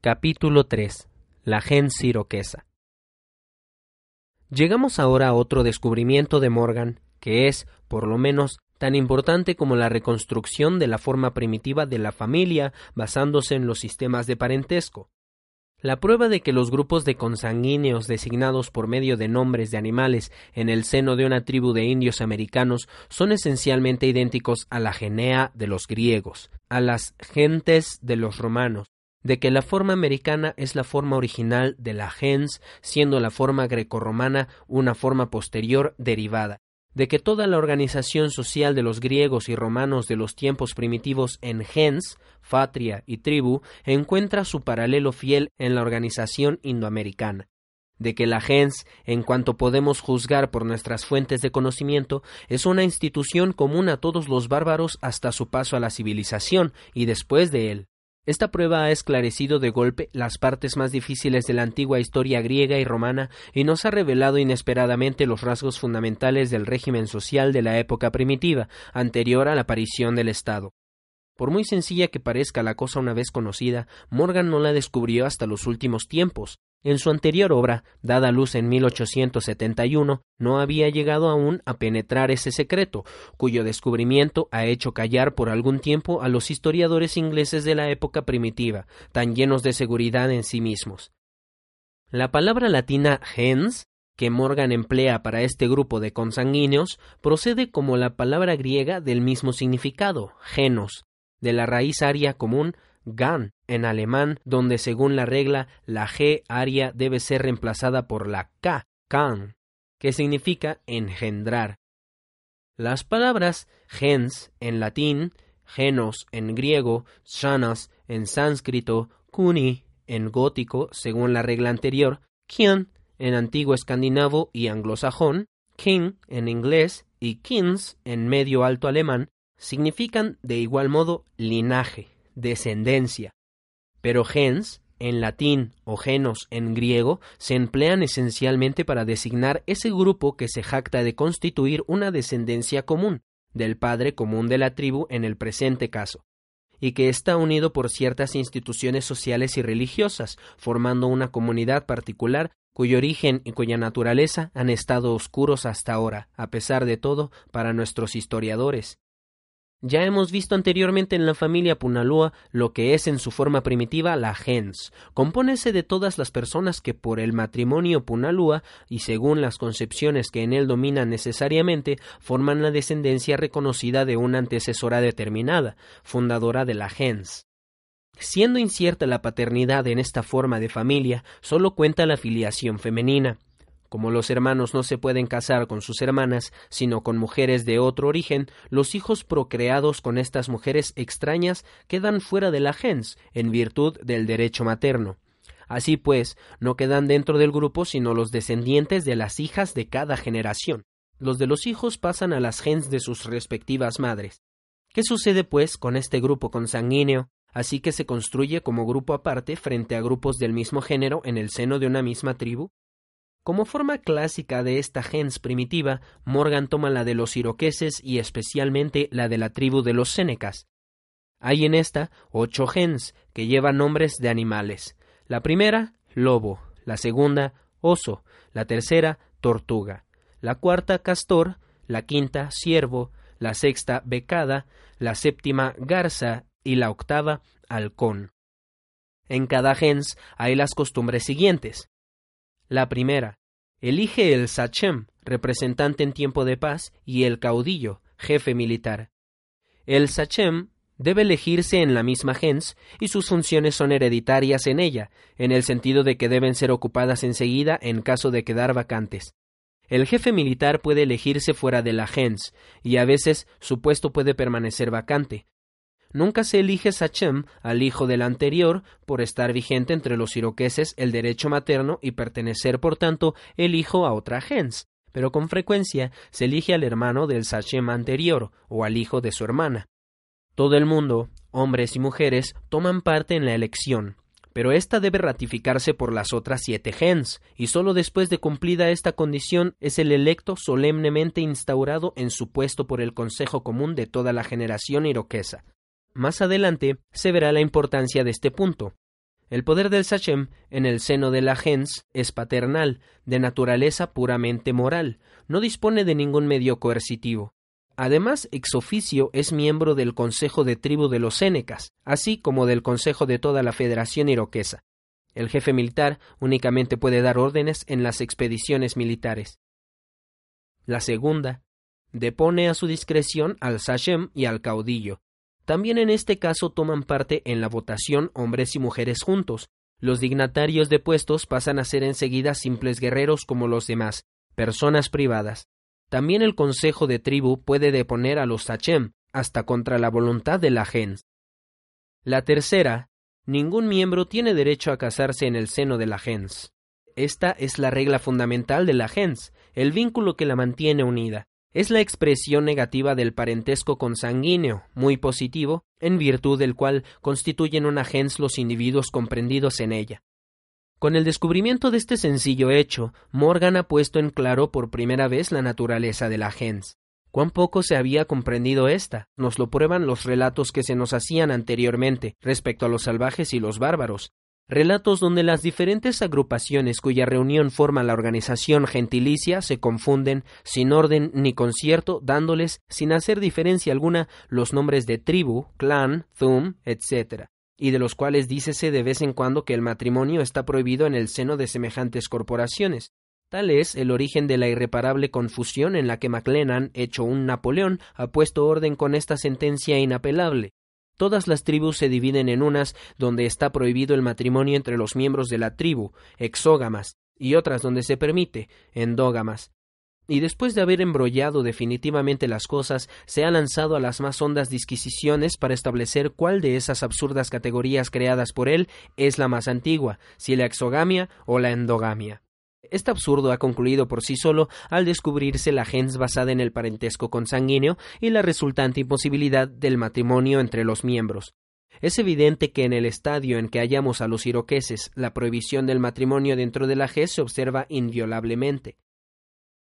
Capítulo 3. La gen siroquesa. Llegamos ahora a otro descubrimiento de Morgan, que es, por lo menos, tan importante como la reconstrucción de la forma primitiva de la familia basándose en los sistemas de parentesco. La prueba de que los grupos de consanguíneos designados por medio de nombres de animales en el seno de una tribu de indios americanos son esencialmente idénticos a la genea de los griegos, a las gentes de los romanos, de que la forma americana es la forma original de la gens, siendo la forma grecorromana una forma posterior derivada, de que toda la organización social de los griegos y romanos de los tiempos primitivos en gens, patria y tribu encuentra su paralelo fiel en la organización indoamericana de que la gens, en cuanto podemos juzgar por nuestras fuentes de conocimiento, es una institución común a todos los bárbaros hasta su paso a la civilización y después de él. Esta prueba ha esclarecido de golpe las partes más difíciles de la antigua historia griega y romana y nos ha revelado inesperadamente los rasgos fundamentales del régimen social de la época primitiva, anterior a la aparición del Estado. Por muy sencilla que parezca la cosa una vez conocida, Morgan no la descubrió hasta los últimos tiempos, en su anterior obra, dada a luz en 1871, no había llegado aún a penetrar ese secreto, cuyo descubrimiento ha hecho callar por algún tiempo a los historiadores ingleses de la época primitiva, tan llenos de seguridad en sí mismos. La palabra latina gens, que Morgan emplea para este grupo de consanguíneos, procede como la palabra griega del mismo significado, genos, de la raíz aria común gan en alemán, donde según la regla la G aria debe ser reemplazada por la K, kan, que significa engendrar. Las palabras gens en latín, genos en griego, shanas en sánscrito, kuni en gótico, según la regla anterior, kian en antiguo escandinavo y anglosajón, king en inglés y kins en medio alto alemán, significan de igual modo linaje descendencia. Pero gens, en latín o genos en griego, se emplean esencialmente para designar ese grupo que se jacta de constituir una descendencia común, del padre común de la tribu en el presente caso, y que está unido por ciertas instituciones sociales y religiosas, formando una comunidad particular cuyo origen y cuya naturaleza han estado oscuros hasta ahora, a pesar de todo, para nuestros historiadores, ya hemos visto anteriormente en la familia Punalua lo que es en su forma primitiva la gens. Compónese de todas las personas que por el matrimonio Punalua y según las concepciones que en él dominan necesariamente forman la descendencia reconocida de una antecesora determinada, fundadora de la gens. Siendo incierta la paternidad en esta forma de familia, solo cuenta la filiación femenina. Como los hermanos no se pueden casar con sus hermanas, sino con mujeres de otro origen, los hijos procreados con estas mujeres extrañas quedan fuera de la gens, en virtud del derecho materno. Así pues, no quedan dentro del grupo sino los descendientes de las hijas de cada generación. Los de los hijos pasan a las gens de sus respectivas madres. ¿Qué sucede, pues, con este grupo consanguíneo? Así que se construye como grupo aparte frente a grupos del mismo género en el seno de una misma tribu. Como forma clásica de esta gens primitiva, Morgan toma la de los iroqueses y especialmente la de la tribu de los Sénecas. Hay en esta ocho gens que llevan nombres de animales. La primera, lobo, la segunda, oso, la tercera, tortuga, la cuarta, castor, la quinta, ciervo, la sexta, becada, la séptima, garza y la octava, halcón. En cada gens hay las costumbres siguientes. La primera, elige el sachem, representante en tiempo de paz, y el caudillo, jefe militar. El sachem debe elegirse en la misma gens y sus funciones son hereditarias en ella, en el sentido de que deben ser ocupadas enseguida en caso de quedar vacantes. El jefe militar puede elegirse fuera de la gens, y a veces su puesto puede permanecer vacante. Nunca se elige Sachem al hijo del anterior por estar vigente entre los iroqueses el derecho materno y pertenecer, por tanto, el hijo a otra gens, pero con frecuencia se elige al hermano del Sachem anterior o al hijo de su hermana. Todo el mundo, hombres y mujeres, toman parte en la elección, pero ésta debe ratificarse por las otras siete gens, y sólo después de cumplida esta condición es el electo solemnemente instaurado en su puesto por el Consejo Común de toda la generación iroquesa. Más adelante se verá la importancia de este punto. El poder del Sachem en el seno de la gens es paternal, de naturaleza puramente moral, no dispone de ningún medio coercitivo. Además, ex oficio es miembro del Consejo de Tribu de los Sénecas, así como del Consejo de toda la Federación Iroquesa. El jefe militar únicamente puede dar órdenes en las expediciones militares. La segunda, depone a su discreción al Sachem y al caudillo, también en este caso toman parte en la votación hombres y mujeres juntos. Los dignatarios de puestos pasan a ser enseguida simples guerreros como los demás, personas privadas. También el consejo de tribu puede deponer a los sachem, hasta contra la voluntad de la gens. La tercera, ningún miembro tiene derecho a casarse en el seno de la gens. Esta es la regla fundamental de la gens, el vínculo que la mantiene unida es la expresión negativa del parentesco consanguíneo, muy positivo, en virtud del cual constituyen una gens los individuos comprendidos en ella. Con el descubrimiento de este sencillo hecho, Morgan ha puesto en claro por primera vez la naturaleza de la gens. Cuán poco se había comprendido esta, nos lo prueban los relatos que se nos hacían anteriormente respecto a los salvajes y los bárbaros, relatos donde las diferentes agrupaciones cuya reunión forma la organización gentilicia se confunden sin orden ni concierto, dándoles, sin hacer diferencia alguna, los nombres de tribu, clan, zum, etc., y de los cuales dícese de vez en cuando que el matrimonio está prohibido en el seno de semejantes corporaciones. Tal es el origen de la irreparable confusión en la que MacLennan, hecho un Napoleón, ha puesto orden con esta sentencia inapelable. Todas las tribus se dividen en unas donde está prohibido el matrimonio entre los miembros de la tribu, exógamas, y otras donde se permite, endógamas. Y después de haber embrollado definitivamente las cosas, se ha lanzado a las más hondas disquisiciones para establecer cuál de esas absurdas categorías creadas por él es la más antigua, si la exogamia o la endogamia. Este absurdo ha concluido por sí solo al descubrirse la gens basada en el parentesco consanguíneo y la resultante imposibilidad del matrimonio entre los miembros. Es evidente que en el estadio en que hallamos a los iroqueses la prohibición del matrimonio dentro de la gens se observa inviolablemente.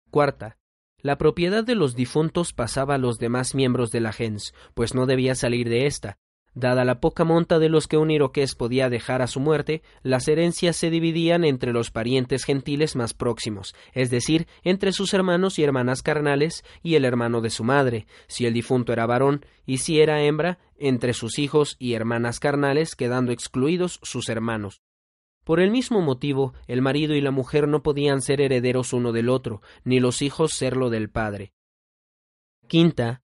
Cuarta. La propiedad de los difuntos pasaba a los demás miembros de la gens, pues no debía salir de ésta, Dada la poca monta de los que un iroqués podía dejar a su muerte, las herencias se dividían entre los parientes gentiles más próximos, es decir, entre sus hermanos y hermanas carnales y el hermano de su madre, si el difunto era varón, y si era hembra, entre sus hijos y hermanas carnales, quedando excluidos sus hermanos. Por el mismo motivo, el marido y la mujer no podían ser herederos uno del otro, ni los hijos serlo del padre. Quinta,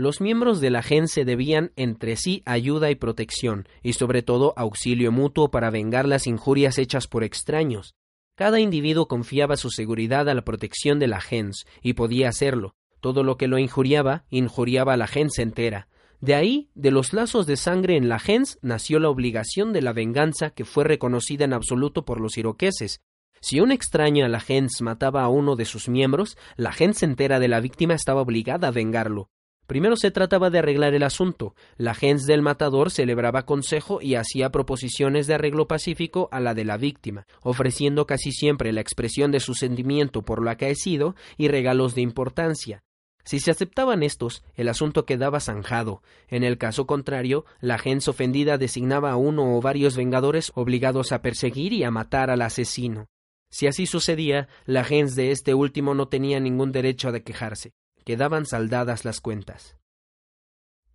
los miembros de la gen se debían entre sí ayuda y protección, y sobre todo auxilio mutuo para vengar las injurias hechas por extraños. Cada individuo confiaba su seguridad a la protección de la gens, y podía hacerlo. Todo lo que lo injuriaba, injuriaba a la gens entera. De ahí, de los lazos de sangre en la gens, nació la obligación de la venganza que fue reconocida en absoluto por los iroqueses. Si un extraño a la gens mataba a uno de sus miembros, la gens entera de la víctima estaba obligada a vengarlo. Primero se trataba de arreglar el asunto. La gens del matador celebraba consejo y hacía proposiciones de arreglo pacífico a la de la víctima, ofreciendo casi siempre la expresión de su sentimiento por lo acaecido y regalos de importancia. Si se aceptaban estos, el asunto quedaba zanjado. En el caso contrario, la gens ofendida designaba a uno o varios vengadores obligados a perseguir y a matar al asesino. Si así sucedía, la gens de este último no tenía ningún derecho a quejarse quedaban saldadas las cuentas.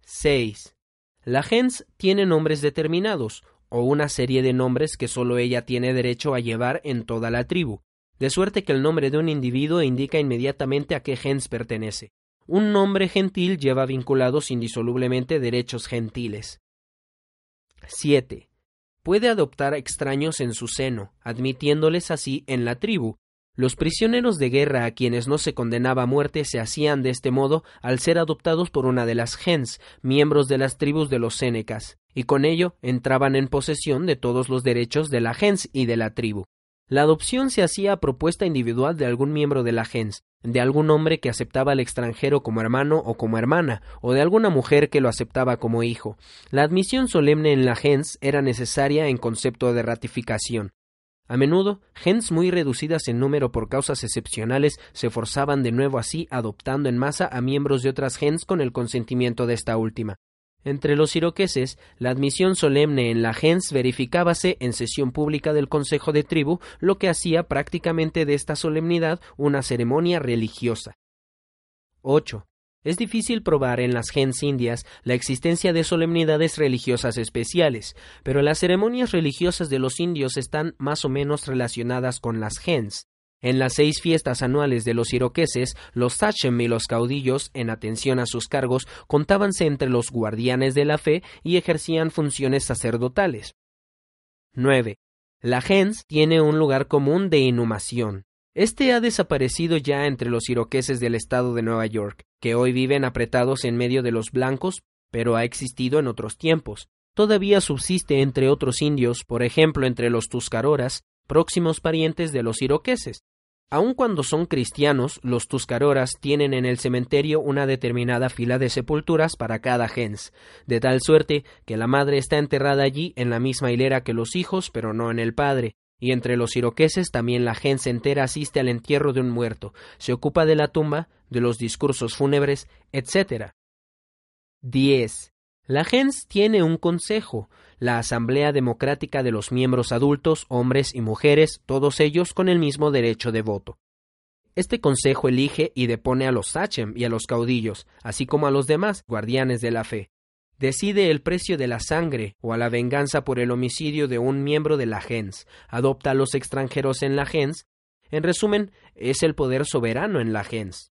6. La gens tiene nombres determinados, o una serie de nombres que sólo ella tiene derecho a llevar en toda la tribu, de suerte que el nombre de un individuo indica inmediatamente a qué gens pertenece. Un nombre gentil lleva vinculados indisolublemente derechos gentiles. 7. Puede adoptar extraños en su seno, admitiéndoles así en la tribu, Los prisioneros de guerra a quienes no se condenaba a muerte se hacían de este modo al ser adoptados por una de las gens, miembros de las tribus de los Sénecas, y con ello entraban en posesión de todos los derechos de la gens y de la tribu. La adopción se hacía a propuesta individual de algún miembro de la gens, de algún hombre que aceptaba al extranjero como hermano o como hermana, o de alguna mujer que lo aceptaba como hijo. La admisión solemne en la gens era necesaria en concepto de ratificación. A menudo, gens muy reducidas en número por causas excepcionales se forzaban de nuevo así adoptando en masa a miembros de otras gens con el consentimiento de esta última. Entre los iroqueses, la admisión solemne en la gens verificábase en sesión pública del Consejo de Tribu, lo que hacía prácticamente de esta solemnidad una ceremonia religiosa. 8. Es difícil probar en las gens indias la existencia de solemnidades religiosas especiales, pero las ceremonias religiosas de los indios están más o menos relacionadas con las gens. En las seis fiestas anuales de los iroqueses, los sachem y los caudillos, en atención a sus cargos, contábanse entre los guardianes de la fe y ejercían funciones sacerdotales. 9. La gens tiene un lugar común de inhumación. Este ha desaparecido ya entre los iroqueses del estado de Nueva York, que hoy viven apretados en medio de los blancos, pero ha existido en otros tiempos. Todavía subsiste entre otros indios, por ejemplo entre los tuscaroras, próximos parientes de los iroqueses. Aun cuando son cristianos, los tuscaroras tienen en el cementerio una determinada fila de sepulturas para cada gens, de tal suerte que la madre está enterrada allí en la misma hilera que los hijos, pero no en el padre, y entre los iroqueses también la gens entera asiste al entierro de un muerto, se ocupa de la tumba, de los discursos fúnebres, etc. 10. La gens tiene un consejo, la Asamblea Democrática de los miembros adultos, hombres y mujeres, todos ellos con el mismo derecho de voto. Este consejo elige y depone a los sachem y a los caudillos, así como a los demás guardianes de la fe. Decide el precio de la sangre o a la venganza por el homicidio de un miembro de la gens, adopta a los extranjeros en la gens, en resumen, es el poder soberano en la gens.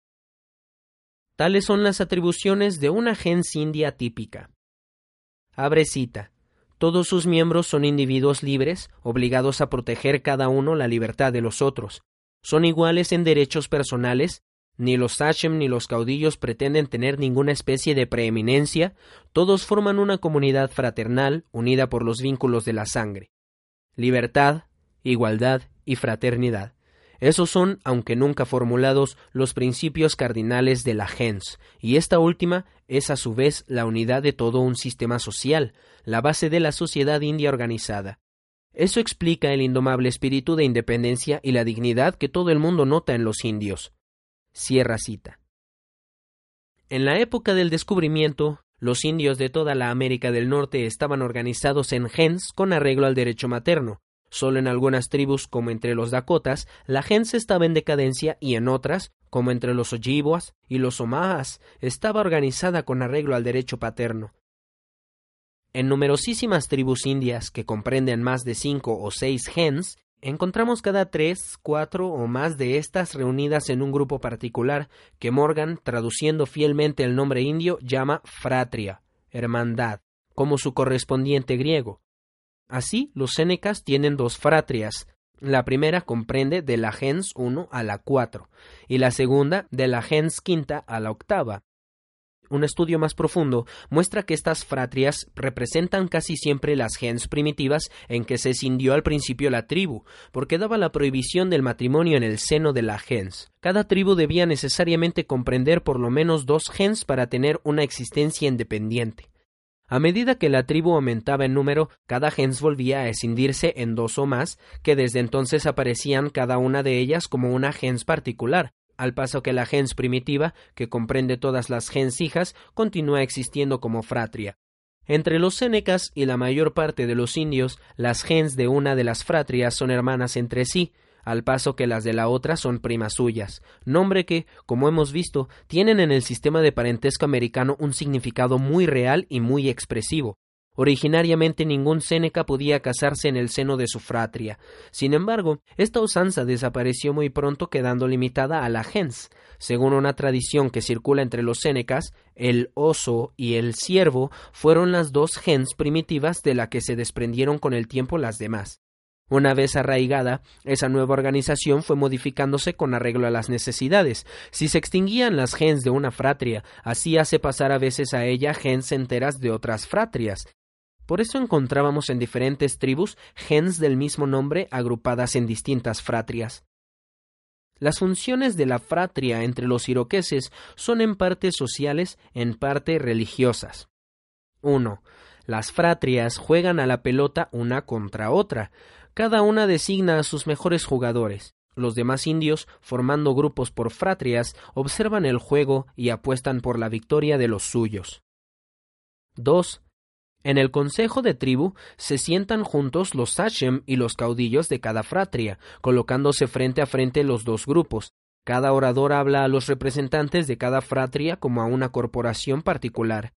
Tales son las atribuciones de una gens india típica. Abre cita. Todos sus miembros son individuos libres, obligados a proteger cada uno la libertad de los otros. Son iguales en derechos personales, ni los sachem ni los caudillos pretenden tener ninguna especie de preeminencia, todos forman una comunidad fraternal unida por los vínculos de la sangre. Libertad, igualdad y fraternidad. Esos son, aunque nunca formulados, los principios cardinales de la gens, y esta última es a su vez la unidad de todo un sistema social, la base de la sociedad india organizada. Eso explica el indomable espíritu de independencia y la dignidad que todo el mundo nota en los indios. Cierra cita. En la época del descubrimiento, los indios de toda la América del Norte estaban organizados en gens con arreglo al derecho materno, Solo en algunas tribus, como entre los Dakotas, la gens estaba en decadencia y en otras, como entre los Ojibwas y los Omahas, estaba organizada con arreglo al derecho paterno. En numerosísimas tribus indias que comprenden más de cinco o seis gens, encontramos cada tres, cuatro o más de estas reunidas en un grupo particular que Morgan, traduciendo fielmente el nombre indio, llama fratria, hermandad, como su correspondiente griego. Así, los Sénecas tienen dos fratrias. La primera comprende de la gens 1 a la 4 y la segunda de la gens quinta a la octava. Un estudio más profundo muestra que estas fratrias representan casi siempre las gens primitivas en que se escindió al principio la tribu, porque daba la prohibición del matrimonio en el seno de la gens. Cada tribu debía necesariamente comprender por lo menos dos gens para tener una existencia independiente. A medida que la tribu aumentaba en número, cada gens volvía a escindirse en dos o más, que desde entonces aparecían cada una de ellas como una gens particular, al paso que la gens primitiva, que comprende todas las gens hijas, continúa existiendo como fratria. Entre los Senecas y la mayor parte de los indios, las gens de una de las fratrias son hermanas entre sí, al paso que las de la otra son primas suyas, nombre que, como hemos visto, tienen en el sistema de parentesco americano un significado muy real y muy expresivo. Originariamente ningún Séneca podía casarse en el seno de su fratria. Sin embargo, esta usanza desapareció muy pronto quedando limitada a la gens. Según una tradición que circula entre los Sénecas, el oso y el ciervo fueron las dos gens primitivas de la que se desprendieron con el tiempo las demás. Una vez arraigada, esa nueva organización fue modificándose con arreglo a las necesidades. Si se extinguían las gens de una fratria, hacíase pasar a veces a ella gens enteras de otras fratrias. Por eso encontrábamos en diferentes tribus gens del mismo nombre agrupadas en distintas fratrias. Las funciones de la fratria entre los iroqueses son en parte sociales, en parte religiosas. 1. Las fratrias juegan a la pelota una contra otra. Cada una designa a sus mejores jugadores. Los demás indios, formando grupos por fratrias, observan el juego y apuestan por la victoria de los suyos. 2. En el consejo de tribu se sientan juntos los sachem y los caudillos de cada fratria, colocándose frente a frente los dos grupos. Cada orador habla a los representantes de cada fratria como a una corporación particular.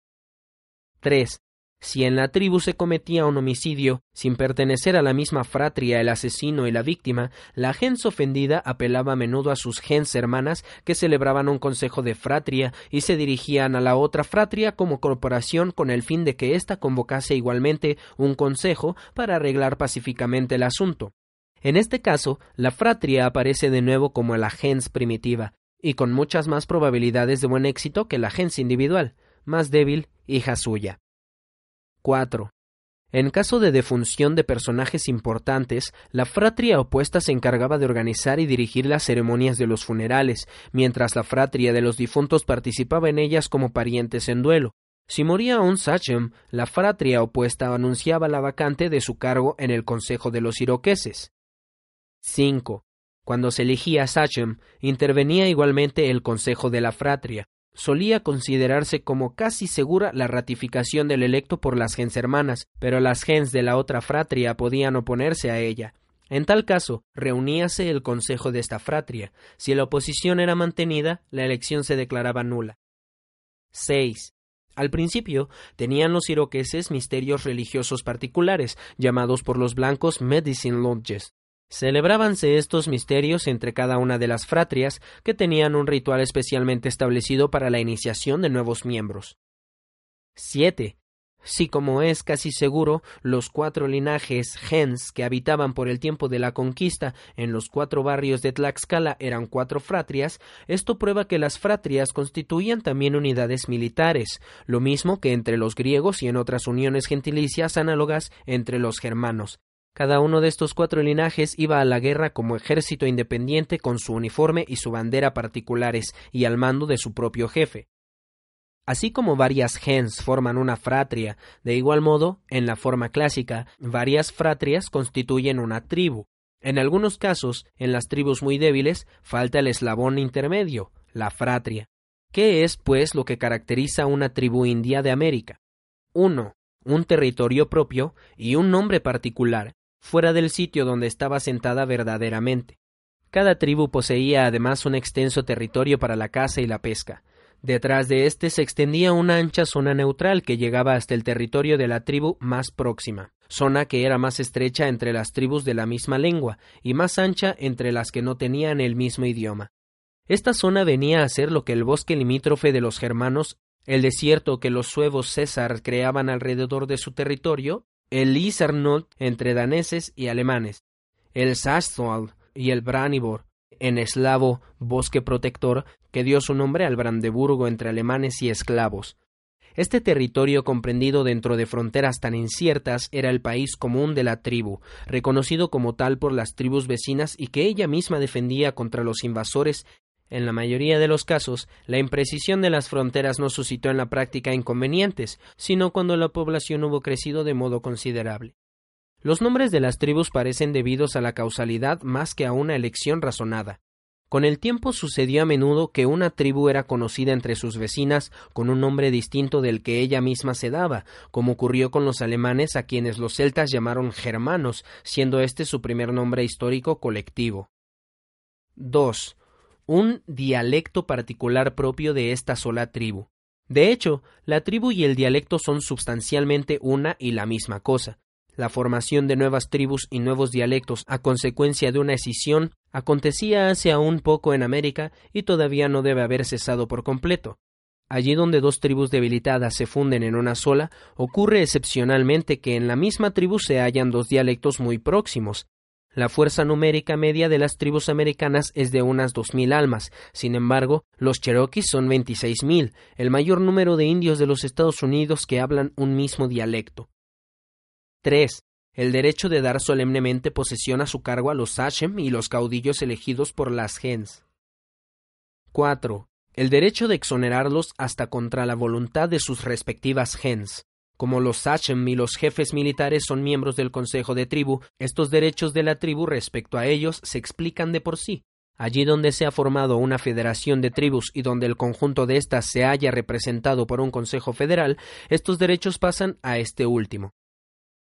3. Si en la tribu se cometía un homicidio, sin pertenecer a la misma fratria el asesino y la víctima, la gens ofendida apelaba a menudo a sus gens hermanas que celebraban un consejo de fratria y se dirigían a la otra fratria como corporación con el fin de que ésta convocase igualmente un consejo para arreglar pacíficamente el asunto. En este caso, la fratria aparece de nuevo como la gens primitiva, y con muchas más probabilidades de buen éxito que la gens individual, más débil, hija suya. 4. En caso de defunción de personajes importantes, la fratria opuesta se encargaba de organizar y dirigir las ceremonias de los funerales, mientras la fratria de los difuntos participaba en ellas como parientes en duelo. Si moría un sachem, la fratria opuesta anunciaba la vacante de su cargo en el Consejo de los Iroqueses. 5. Cuando se elegía sachem, intervenía igualmente el Consejo de la Fratria, solía considerarse como casi segura la ratificación del electo por las gens hermanas, pero las gens de la otra fratria podían oponerse a ella. En tal caso, reuníase el consejo de esta fratria. Si la oposición era mantenida, la elección se declaraba nula. 6. Al principio tenían los iroqueses misterios religiosos particulares, llamados por los blancos medicine lodges. Celebrábanse estos misterios entre cada una de las fratrias que tenían un ritual especialmente establecido para la iniciación de nuevos miembros. 7. Si como es casi seguro, los cuatro linajes gens que habitaban por el tiempo de la conquista en los cuatro barrios de Tlaxcala eran cuatro fratrias, esto prueba que las fratrias constituían también unidades militares, lo mismo que entre los griegos y en otras uniones gentilicias análogas entre los germanos, cada uno de estos cuatro linajes iba a la guerra como ejército independiente con su uniforme y su bandera particulares y al mando de su propio jefe. Así como varias gens forman una fratria, de igual modo, en la forma clásica, varias fratrias constituyen una tribu. En algunos casos, en las tribus muy débiles, falta el eslabón intermedio, la fratria. ¿Qué es, pues, lo que caracteriza una tribu india de América? 1. Un territorio propio y un nombre particular, fuera del sitio donde estaba sentada verdaderamente. Cada tribu poseía además un extenso territorio para la caza y la pesca. Detrás de éste se extendía una ancha zona neutral que llegaba hasta el territorio de la tribu más próxima, zona que era más estrecha entre las tribus de la misma lengua y más ancha entre las que no tenían el mismo idioma. Esta zona venía a ser lo que el bosque limítrofe de los germanos, el desierto que los suevos César creaban alrededor de su territorio, el Isarnold entre daneses y alemanes, el Sastwald y el Branibor, en eslavo bosque protector que dio su nombre al Brandeburgo entre alemanes y esclavos. Este territorio comprendido dentro de fronteras tan inciertas era el país común de la tribu, reconocido como tal por las tribus vecinas y que ella misma defendía contra los invasores en la mayoría de los casos, la imprecisión de las fronteras no suscitó en la práctica inconvenientes, sino cuando la población hubo crecido de modo considerable. Los nombres de las tribus parecen debidos a la causalidad más que a una elección razonada. Con el tiempo sucedió a menudo que una tribu era conocida entre sus vecinas con un nombre distinto del que ella misma se daba, como ocurrió con los alemanes a quienes los celtas llamaron germanos, siendo este su primer nombre histórico colectivo. 2 un dialecto particular propio de esta sola tribu. De hecho, la tribu y el dialecto son sustancialmente una y la misma cosa. La formación de nuevas tribus y nuevos dialectos a consecuencia de una escisión acontecía hace aún poco en América y todavía no debe haber cesado por completo. Allí donde dos tribus debilitadas se funden en una sola, ocurre excepcionalmente que en la misma tribu se hallan dos dialectos muy próximos, La fuerza numérica media de las tribus americanas es de unas dos mil almas. Sin embargo, los Cherokees son veintiséis mil, el mayor número de indios de los Estados Unidos que hablan un mismo dialecto. 3. El derecho de dar solemnemente posesión a su cargo a los Sachem y los caudillos elegidos por las gens. 4. El derecho de exonerarlos hasta contra la voluntad de sus respectivas gens. Como los sachem y los jefes militares son miembros del Consejo de Tribu, estos derechos de la tribu respecto a ellos se explican de por sí. Allí donde se ha formado una federación de tribus y donde el conjunto de éstas se haya representado por un Consejo Federal, estos derechos pasan a este último.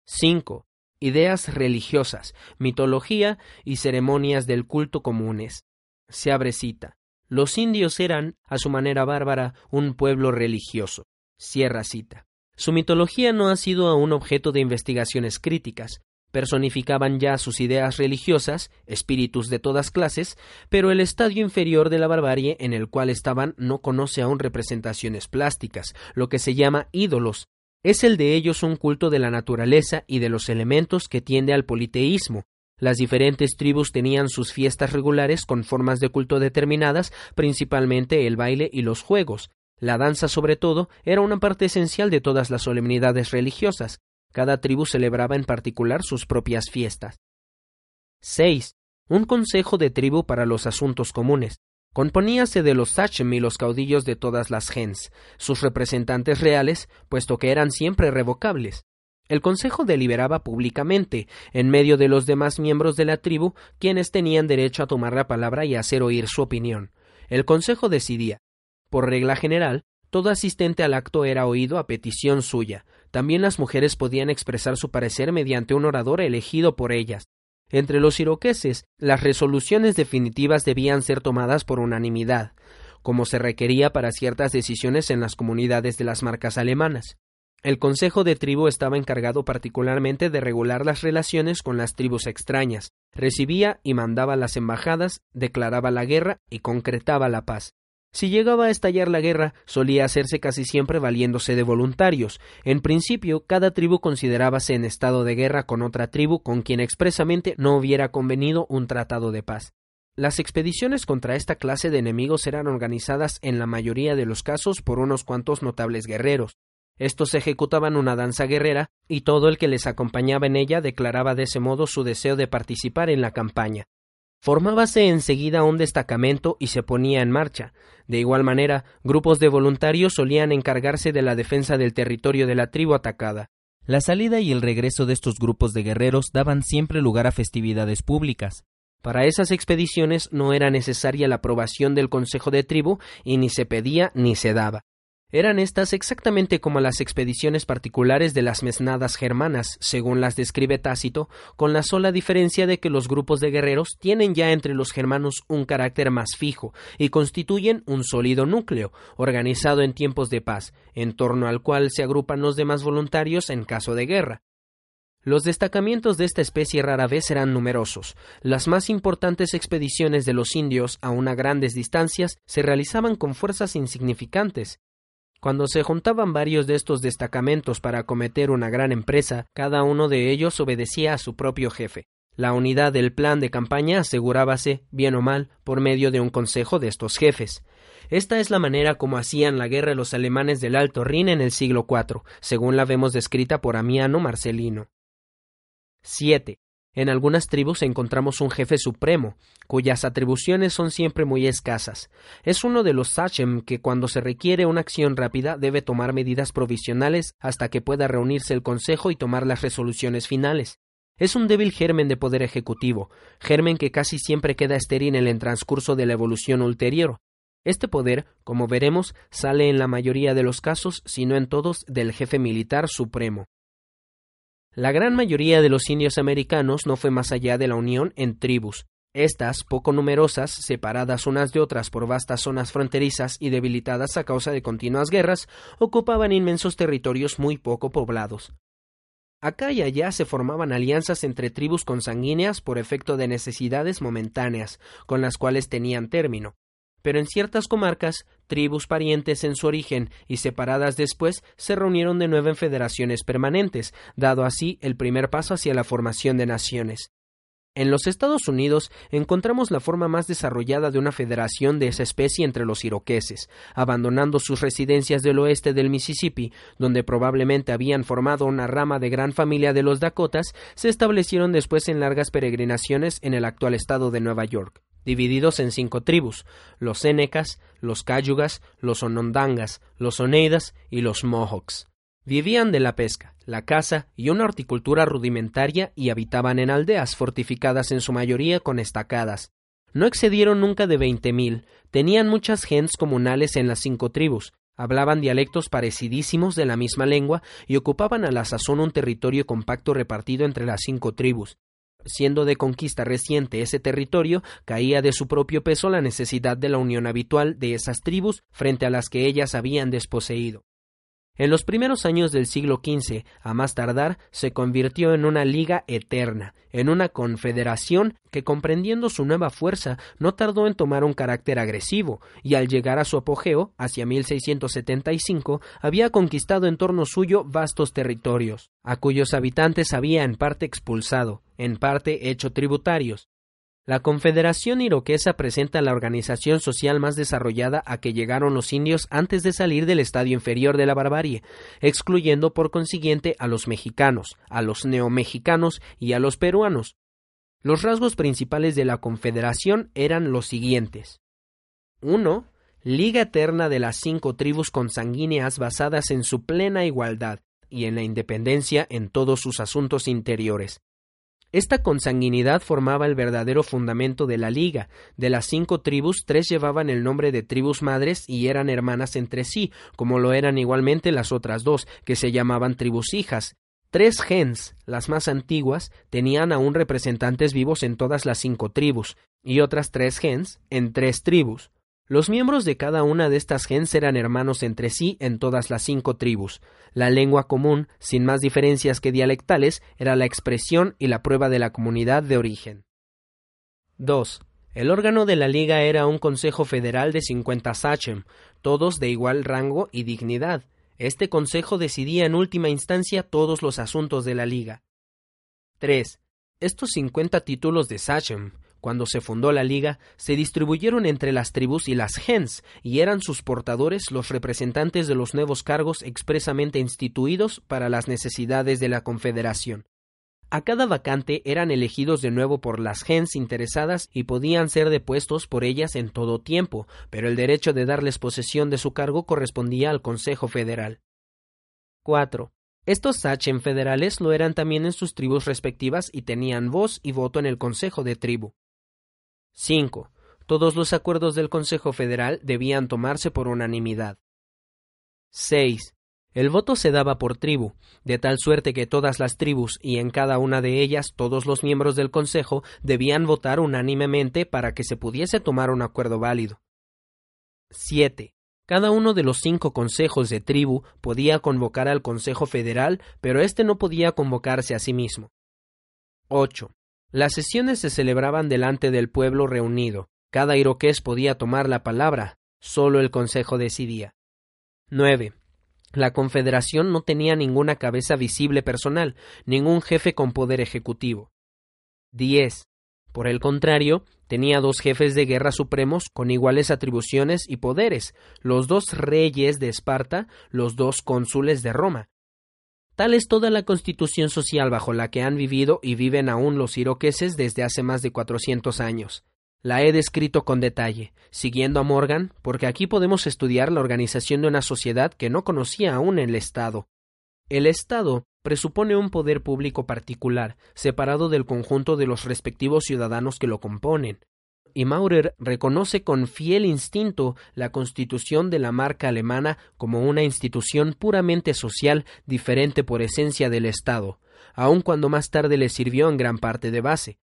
5. Ideas religiosas, mitología y ceremonias del culto comunes. Se abre cita. Los indios eran, a su manera bárbara, un pueblo religioso. Cierra cita. Su mitología no ha sido aún objeto de investigaciones críticas. Personificaban ya sus ideas religiosas, espíritus de todas clases, pero el estadio inferior de la barbarie en el cual estaban no conoce aún representaciones plásticas, lo que se llama ídolos. Es el de ellos un culto de la naturaleza y de los elementos que tiende al politeísmo, las diferentes tribus tenían sus fiestas regulares con formas de culto determinadas, principalmente el baile y los juegos. La danza, sobre todo, era una parte esencial de todas las solemnidades religiosas. Cada tribu celebraba en particular sus propias fiestas. 6. Un consejo de tribu para los asuntos comunes. Componíase de los sachem y los caudillos de todas las gens, sus representantes reales, puesto que eran siempre revocables. El consejo deliberaba públicamente, en medio de los demás miembros de la tribu, quienes tenían derecho a tomar la palabra y hacer oír su opinión. El consejo decidía. Por regla general, todo asistente al acto era oído a petición suya. También las mujeres podían expresar su parecer mediante un orador elegido por ellas. Entre los iroqueses, las resoluciones definitivas debían ser tomadas por unanimidad, como se requería para ciertas decisiones en las comunidades de las marcas alemanas. El Consejo de Tribu estaba encargado particularmente de regular las relaciones con las tribus extrañas, recibía y mandaba las embajadas, declaraba la guerra y concretaba la paz. Si llegaba a estallar la guerra, solía hacerse casi siempre valiéndose de voluntarios. En principio, cada tribu considerábase en estado de guerra con otra tribu con quien expresamente no hubiera convenido un tratado de paz. Las expediciones contra esta clase de enemigos eran organizadas en la mayoría de los casos por unos cuantos notables guerreros. Estos ejecutaban una danza guerrera y todo el que les acompañaba en ella declaraba de ese modo su deseo de participar en la campaña. Formábase enseguida un destacamento y se ponía en marcha. De igual manera, grupos de voluntarios solían encargarse de la defensa del territorio de la tribu atacada. La salida y el regreso de estos grupos de guerreros daban siempre lugar a festividades públicas. Para esas expediciones no era necesaria la aprobación del Consejo de Tribu y ni se pedía ni se daba. Eran estas exactamente como las expediciones particulares de las mesnadas germanas, según las describe Tácito, con la sola diferencia de que los grupos de guerreros tienen ya entre los germanos un carácter más fijo y constituyen un sólido núcleo, organizado en tiempos de paz, en torno al cual se agrupan los demás voluntarios en caso de guerra. Los destacamientos de esta especie rara vez eran numerosos. Las más importantes expediciones de los indios a una grandes distancias se realizaban con fuerzas insignificantes, cuando se juntaban varios de estos destacamentos para acometer una gran empresa, cada uno de ellos obedecía a su propio jefe. La unidad del plan de campaña asegurábase, bien o mal, por medio de un consejo de estos jefes. Esta es la manera como hacían la guerra los alemanes del Alto Rin en el siglo IV, según la vemos descrita por Amiano Marcelino. 7. En algunas tribus encontramos un jefe supremo, cuyas atribuciones son siempre muy escasas. Es uno de los sachem que cuando se requiere una acción rápida debe tomar medidas provisionales hasta que pueda reunirse el consejo y tomar las resoluciones finales. Es un débil germen de poder ejecutivo, germen que casi siempre queda estéril en el transcurso de la evolución ulterior. Este poder, como veremos, sale en la mayoría de los casos, si no en todos, del jefe militar supremo. La gran mayoría de los indios americanos no fue más allá de la unión en tribus. Estas, poco numerosas, separadas unas de otras por vastas zonas fronterizas y debilitadas a causa de continuas guerras, ocupaban inmensos territorios muy poco poblados. Acá y allá se formaban alianzas entre tribus consanguíneas por efecto de necesidades momentáneas, con las cuales tenían término, pero en ciertas comarcas, tribus parientes en su origen y separadas después se reunieron de nuevo en federaciones permanentes, dado así el primer paso hacia la formación de naciones. En los Estados Unidos encontramos la forma más desarrollada de una federación de esa especie entre los iroqueses, abandonando sus residencias del oeste del Mississippi, donde probablemente habían formado una rama de gran familia de los Dakotas, se establecieron después en largas peregrinaciones en el actual estado de Nueva York, divididos en cinco tribus, los Senecas, los Cayugas, los Onondangas, los Oneidas y los Mohawks. Vivían de la pesca, la caza y una horticultura rudimentaria y habitaban en aldeas fortificadas en su mayoría con estacadas. No excedieron nunca de veinte mil, tenían muchas gentes comunales en las cinco tribus, hablaban dialectos parecidísimos de la misma lengua y ocupaban a la sazón un territorio compacto repartido entre las cinco tribus. Siendo de conquista reciente ese territorio, caía de su propio peso la necesidad de la unión habitual de esas tribus frente a las que ellas habían desposeído. En los primeros años del siglo XV, a más tardar, se convirtió en una liga eterna, en una confederación que, comprendiendo su nueva fuerza, no tardó en tomar un carácter agresivo, y al llegar a su apogeo, hacia 1675, había conquistado en torno suyo vastos territorios, a cuyos habitantes había en parte expulsado, en parte hecho tributarios, la Confederación Iroquesa presenta la organización social más desarrollada a que llegaron los indios antes de salir del estadio inferior de la barbarie, excluyendo por consiguiente a los mexicanos, a los neomexicanos y a los peruanos. Los rasgos principales de la Confederación eran los siguientes. 1. Liga eterna de las cinco tribus consanguíneas basadas en su plena igualdad y en la independencia en todos sus asuntos interiores. Esta consanguinidad formaba el verdadero fundamento de la liga. De las cinco tribus, tres llevaban el nombre de tribus madres y eran hermanas entre sí, como lo eran igualmente las otras dos, que se llamaban tribus hijas. Tres gens, las más antiguas, tenían aún representantes vivos en todas las cinco tribus, y otras tres gens en tres tribus. Los miembros de cada una de estas gens eran hermanos entre sí en todas las cinco tribus. La lengua común, sin más diferencias que dialectales, era la expresión y la prueba de la comunidad de origen. 2. El órgano de la Liga era un Consejo Federal de cincuenta sachem, todos de igual rango y dignidad. Este consejo decidía en última instancia todos los asuntos de la Liga. 3. Estos cincuenta títulos de sachem cuando se fundó la liga, se distribuyeron entre las tribus y las gens, y eran sus portadores los representantes de los nuevos cargos expresamente instituidos para las necesidades de la Confederación. A cada vacante eran elegidos de nuevo por las gens interesadas y podían ser depuestos por ellas en todo tiempo, pero el derecho de darles posesión de su cargo correspondía al Consejo Federal. 4. Estos sachem federales lo eran también en sus tribus respectivas y tenían voz y voto en el Consejo de Tribu. 5. Todos los acuerdos del Consejo Federal debían tomarse por unanimidad. 6. El voto se daba por tribu, de tal suerte que todas las tribus y en cada una de ellas todos los miembros del Consejo debían votar unánimemente para que se pudiese tomar un acuerdo válido. 7. Cada uno de los cinco consejos de tribu podía convocar al Consejo Federal, pero éste no podía convocarse a sí mismo. 8. Las sesiones se celebraban delante del pueblo reunido. Cada iroqués podía tomar la palabra. Solo el consejo decidía. 9. La Confederación no tenía ninguna cabeza visible personal, ningún jefe con poder ejecutivo. 10. Por el contrario, tenía dos jefes de guerra supremos con iguales atribuciones y poderes, los dos reyes de Esparta, los dos cónsules de Roma, Tal es toda la constitución social bajo la que han vivido y viven aún los iroqueses desde hace más de cuatrocientos años. La he descrito con detalle, siguiendo a Morgan, porque aquí podemos estudiar la organización de una sociedad que no conocía aún el Estado. El Estado presupone un poder público particular, separado del conjunto de los respectivos ciudadanos que lo componen y Maurer reconoce con fiel instinto la constitución de la marca alemana como una institución puramente social diferente por esencia del Estado, aun cuando más tarde le sirvió en gran parte de base.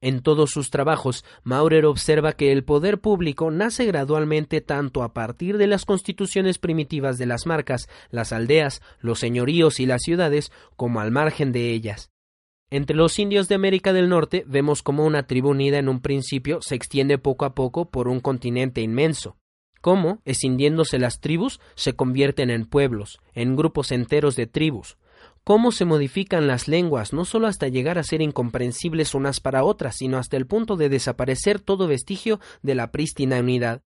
En todos sus trabajos, Maurer observa que el poder público nace gradualmente tanto a partir de las constituciones primitivas de las marcas, las aldeas, los señoríos y las ciudades, como al margen de ellas. Entre los indios de América del Norte vemos cómo una tribu unida en un principio se extiende poco a poco por un continente inmenso, cómo, escindiéndose las tribus, se convierten en pueblos, en grupos enteros de tribus, cómo se modifican las lenguas, no solo hasta llegar a ser incomprensibles unas para otras, sino hasta el punto de desaparecer todo vestigio de la prístina unidad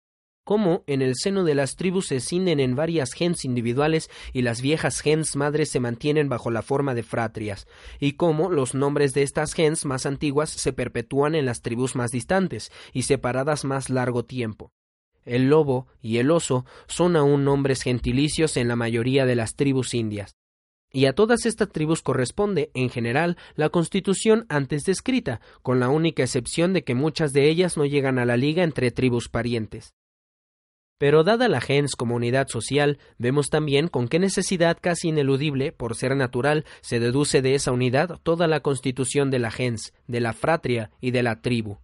cómo en el seno de las tribus se cinden en varias gens individuales y las viejas gens madres se mantienen bajo la forma de fratrias, y cómo los nombres de estas gens más antiguas se perpetúan en las tribus más distantes y separadas más largo tiempo. El lobo y el oso son aún nombres gentilicios en la mayoría de las tribus indias. Y a todas estas tribus corresponde, en general, la constitución antes descrita, con la única excepción de que muchas de ellas no llegan a la liga entre tribus parientes. Pero dada la gens como unidad social, vemos también con qué necesidad casi ineludible, por ser natural, se deduce de esa unidad toda la constitución de la gens, de la fratria y de la tribu.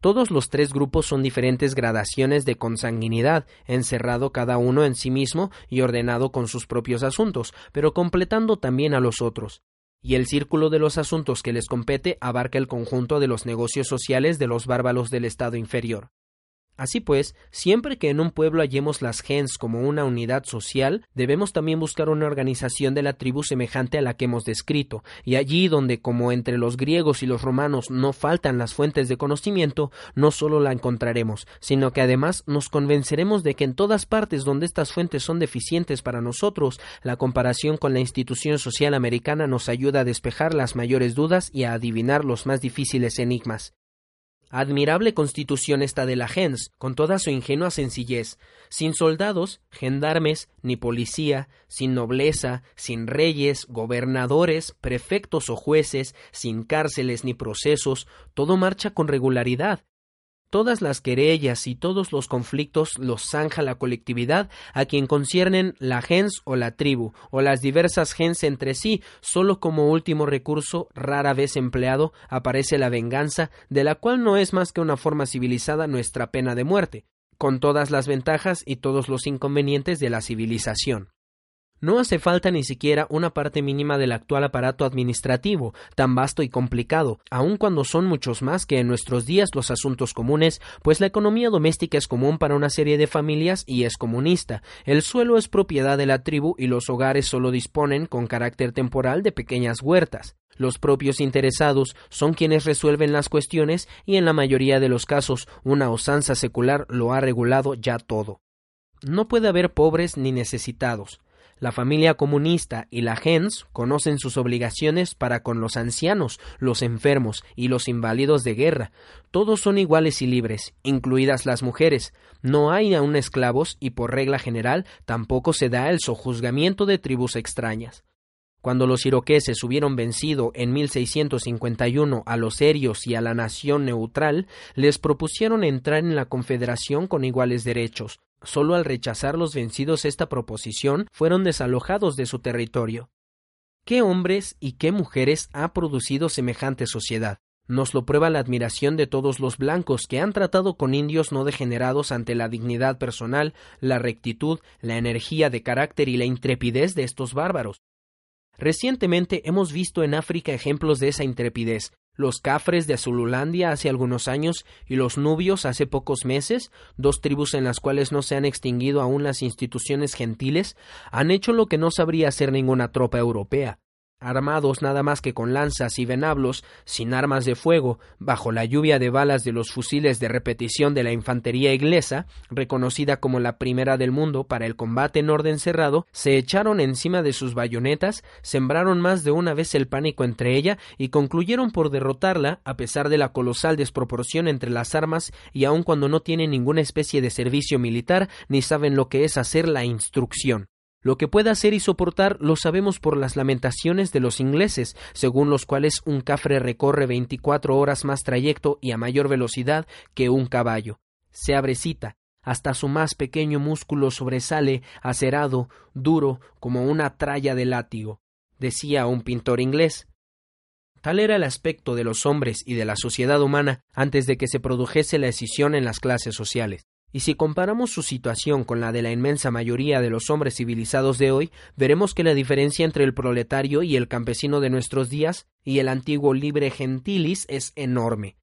Todos los tres grupos son diferentes gradaciones de consanguinidad, encerrado cada uno en sí mismo y ordenado con sus propios asuntos, pero completando también a los otros. Y el círculo de los asuntos que les compete abarca el conjunto de los negocios sociales de los bárbaros del estado inferior. Así pues, siempre que en un pueblo hallemos las gens como una unidad social, debemos también buscar una organización de la tribu semejante a la que hemos descrito, y allí donde, como entre los griegos y los romanos, no faltan las fuentes de conocimiento, no solo la encontraremos, sino que además nos convenceremos de que en todas partes donde estas fuentes son deficientes para nosotros, la comparación con la institución social americana nos ayuda a despejar las mayores dudas y a adivinar los más difíciles enigmas. Admirable constitución esta de la gens, con toda su ingenua sencillez, sin soldados, gendarmes, ni policía, sin nobleza, sin reyes, gobernadores, prefectos o jueces, sin cárceles ni procesos, todo marcha con regularidad, Todas las querellas y todos los conflictos los zanja la colectividad a quien conciernen la gens o la tribu, o las diversas gens entre sí, solo como último recurso rara vez empleado aparece la venganza, de la cual no es más que una forma civilizada nuestra pena de muerte, con todas las ventajas y todos los inconvenientes de la civilización. No hace falta ni siquiera una parte mínima del actual aparato administrativo, tan vasto y complicado, aun cuando son muchos más que en nuestros días los asuntos comunes, pues la economía doméstica es común para una serie de familias y es comunista. El suelo es propiedad de la tribu y los hogares solo disponen, con carácter temporal, de pequeñas huertas. Los propios interesados son quienes resuelven las cuestiones y en la mayoría de los casos una osanza secular lo ha regulado ya todo. No puede haber pobres ni necesitados. La familia comunista y la gens conocen sus obligaciones para con los ancianos, los enfermos y los inválidos de guerra. Todos son iguales y libres, incluidas las mujeres. No hay aún esclavos y por regla general tampoco se da el sojuzgamiento de tribus extrañas. Cuando los iroqueses hubieron vencido en 1651 a los serios y a la nación neutral, les propusieron entrar en la confederación con iguales derechos, Solo al rechazar los vencidos esta proposición fueron desalojados de su territorio. ¿Qué hombres y qué mujeres ha producido semejante sociedad? Nos lo prueba la admiración de todos los blancos que han tratado con indios no degenerados ante la dignidad personal, la rectitud, la energía de carácter y la intrepidez de estos bárbaros. Recientemente hemos visto en África ejemplos de esa intrepidez, los cafres de Azululandia hace algunos años y los nubios hace pocos meses, dos tribus en las cuales no se han extinguido aún las instituciones gentiles, han hecho lo que no sabría hacer ninguna tropa europea armados nada más que con lanzas y venablos, sin armas de fuego, bajo la lluvia de balas de los fusiles de repetición de la infantería inglesa, reconocida como la primera del mundo para el combate en orden cerrado, se echaron encima de sus bayonetas, sembraron más de una vez el pánico entre ella y concluyeron por derrotarla a pesar de la colosal desproporción entre las armas y aun cuando no tienen ninguna especie de servicio militar ni saben lo que es hacer la instrucción. Lo que puede hacer y soportar lo sabemos por las lamentaciones de los ingleses, según los cuales un cafre recorre veinticuatro horas más trayecto y a mayor velocidad que un caballo. Se abrecita, hasta su más pequeño músculo sobresale, acerado, duro, como una tralla de látigo, decía un pintor inglés. Tal era el aspecto de los hombres y de la sociedad humana antes de que se produjese la escisión en las clases sociales. Y si comparamos su situación con la de la inmensa mayoría de los hombres civilizados de hoy, veremos que la diferencia entre el proletario y el campesino de nuestros días y el antiguo libre gentilis es enorme.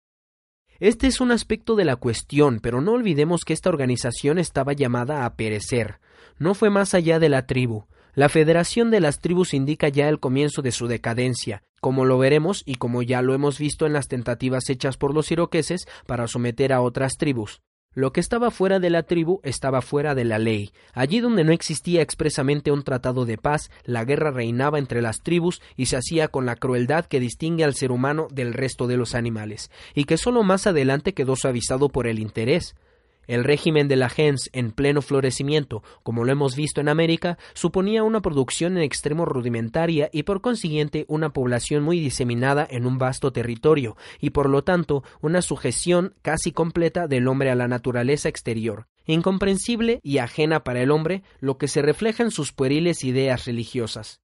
Este es un aspecto de la cuestión, pero no olvidemos que esta organización estaba llamada a perecer. No fue más allá de la tribu. La federación de las tribus indica ya el comienzo de su decadencia, como lo veremos y como ya lo hemos visto en las tentativas hechas por los iroqueses para someter a otras tribus. Lo que estaba fuera de la tribu estaba fuera de la ley. Allí donde no existía expresamente un tratado de paz, la guerra reinaba entre las tribus y se hacía con la crueldad que distingue al ser humano del resto de los animales, y que solo más adelante quedó suavizado por el interés. El régimen de la gens en pleno florecimiento, como lo hemos visto en América, suponía una producción en extremo rudimentaria y por consiguiente una población muy diseminada en un vasto territorio, y por lo tanto una sujeción casi completa del hombre a la naturaleza exterior, incomprensible y ajena para el hombre, lo que se refleja en sus pueriles ideas religiosas.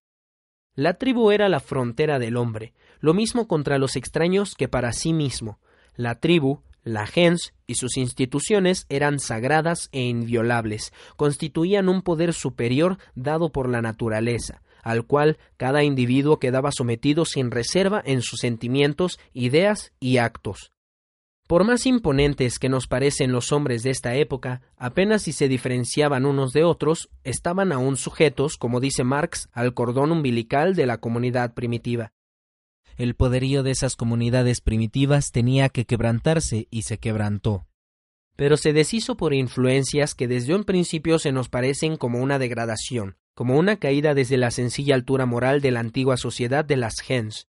La tribu era la frontera del hombre, lo mismo contra los extraños que para sí mismo. La tribu, la gens y sus instituciones eran sagradas e inviolables, constituían un poder superior dado por la naturaleza, al cual cada individuo quedaba sometido sin reserva en sus sentimientos, ideas y actos. Por más imponentes que nos parecen los hombres de esta época, apenas si se diferenciaban unos de otros, estaban aún sujetos, como dice Marx, al cordón umbilical de la comunidad primitiva el poderío de esas comunidades primitivas tenía que quebrantarse y se quebrantó. Pero se deshizo por influencias que desde un principio se nos parecen como una degradación, como una caída desde la sencilla altura moral de la antigua sociedad de las gens.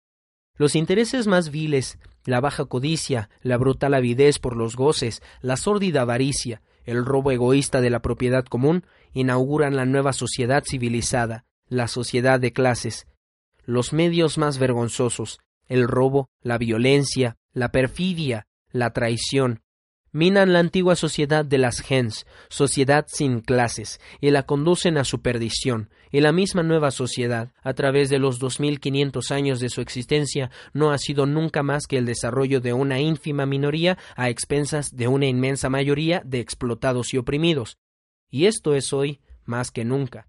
Los intereses más viles, la baja codicia, la brutal avidez por los goces, la sórdida avaricia, el robo egoísta de la propiedad común, inauguran la nueva sociedad civilizada, la sociedad de clases, los medios más vergonzosos, el robo, la violencia, la perfidia, la traición, minan la antigua sociedad de las gens, sociedad sin clases, y la conducen a su perdición, y la misma nueva sociedad, a través de los dos mil quinientos años de su existencia, no ha sido nunca más que el desarrollo de una ínfima minoría a expensas de una inmensa mayoría de explotados y oprimidos. Y esto es hoy más que nunca.